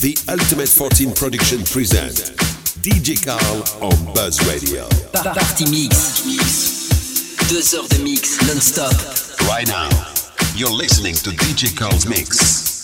The Ultimate 14 Production present DJ Carl on Buzz Radio. Party Mix. Deux heures de mix non-stop. Right now, you're listening to DJ Carl's Mix.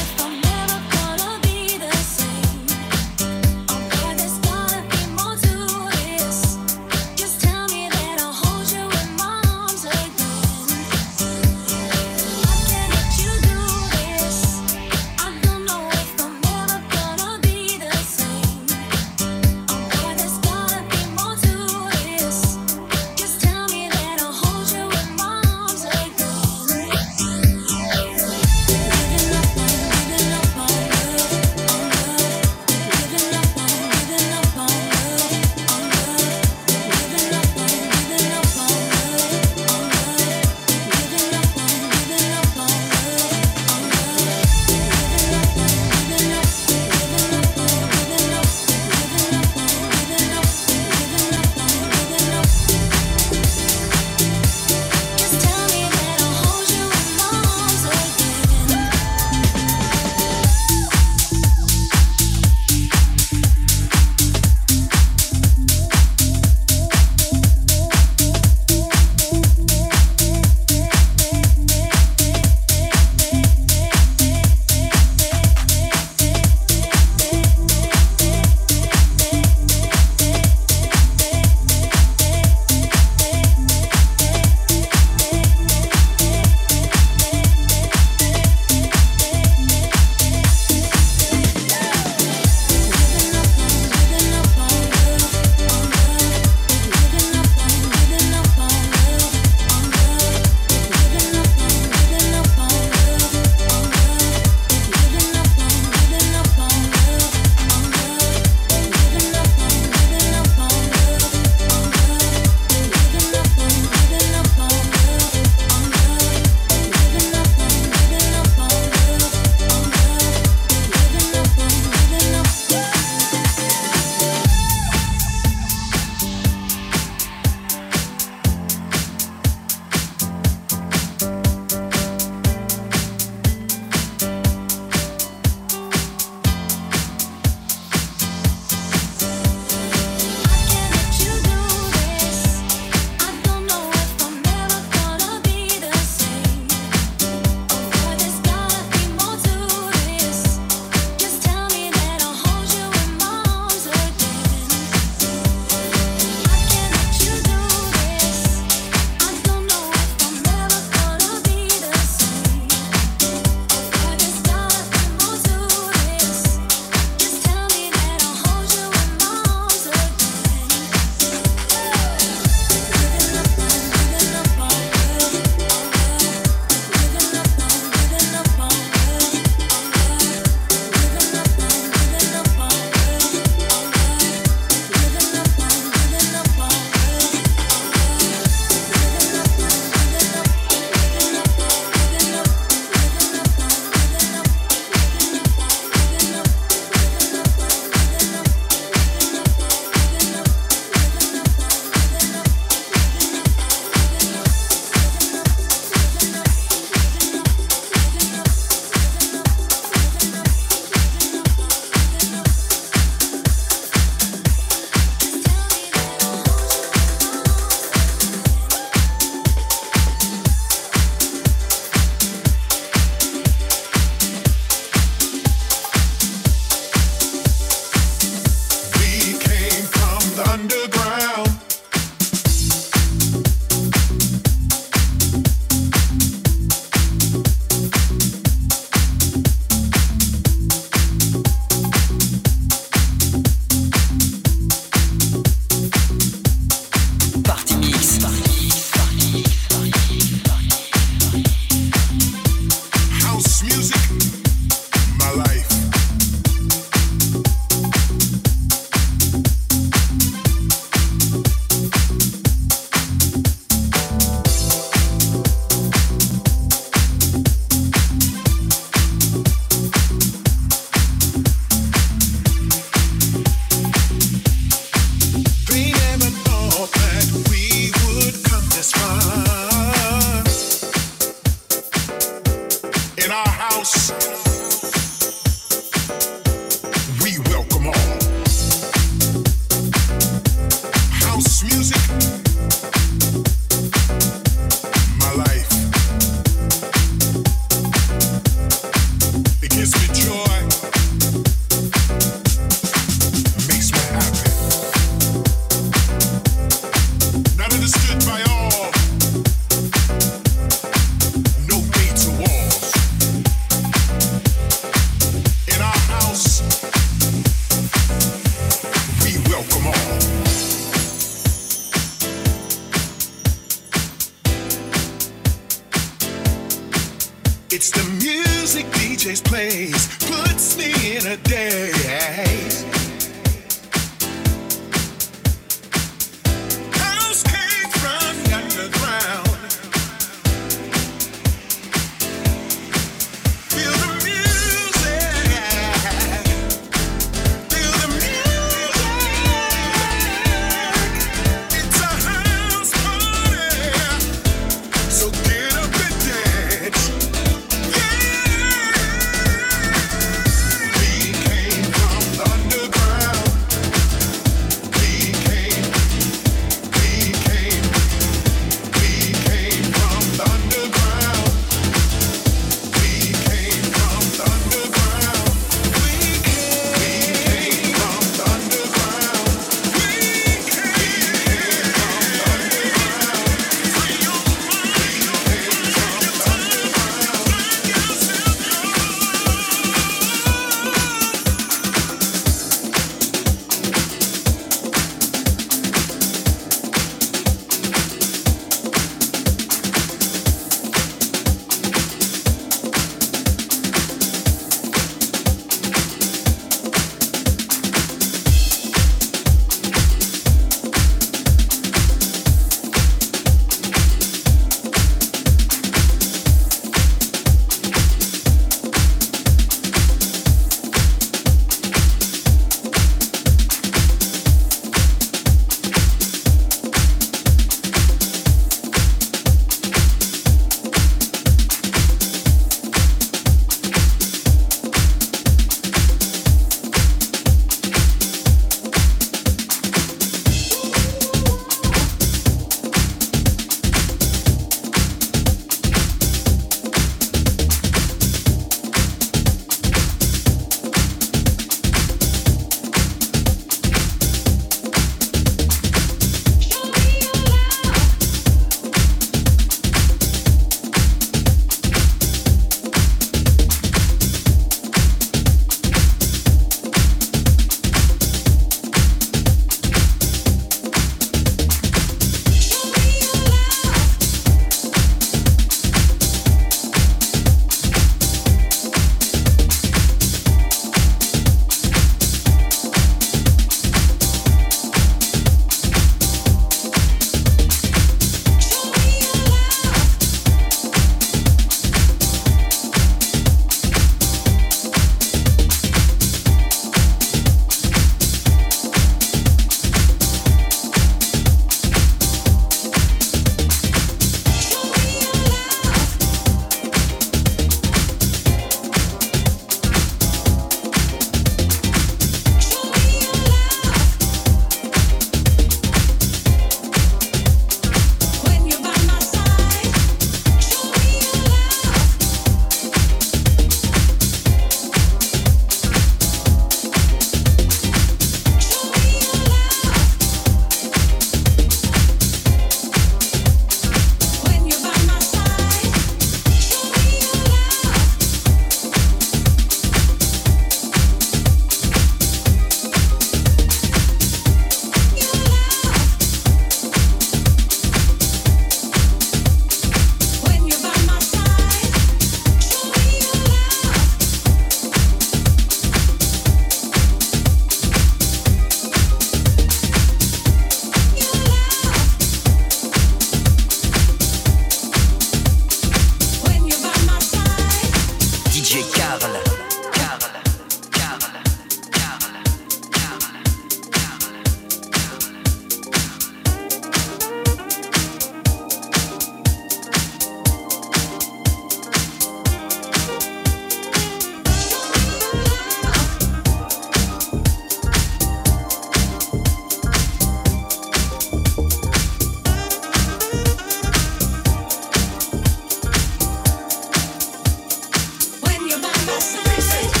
Pieces.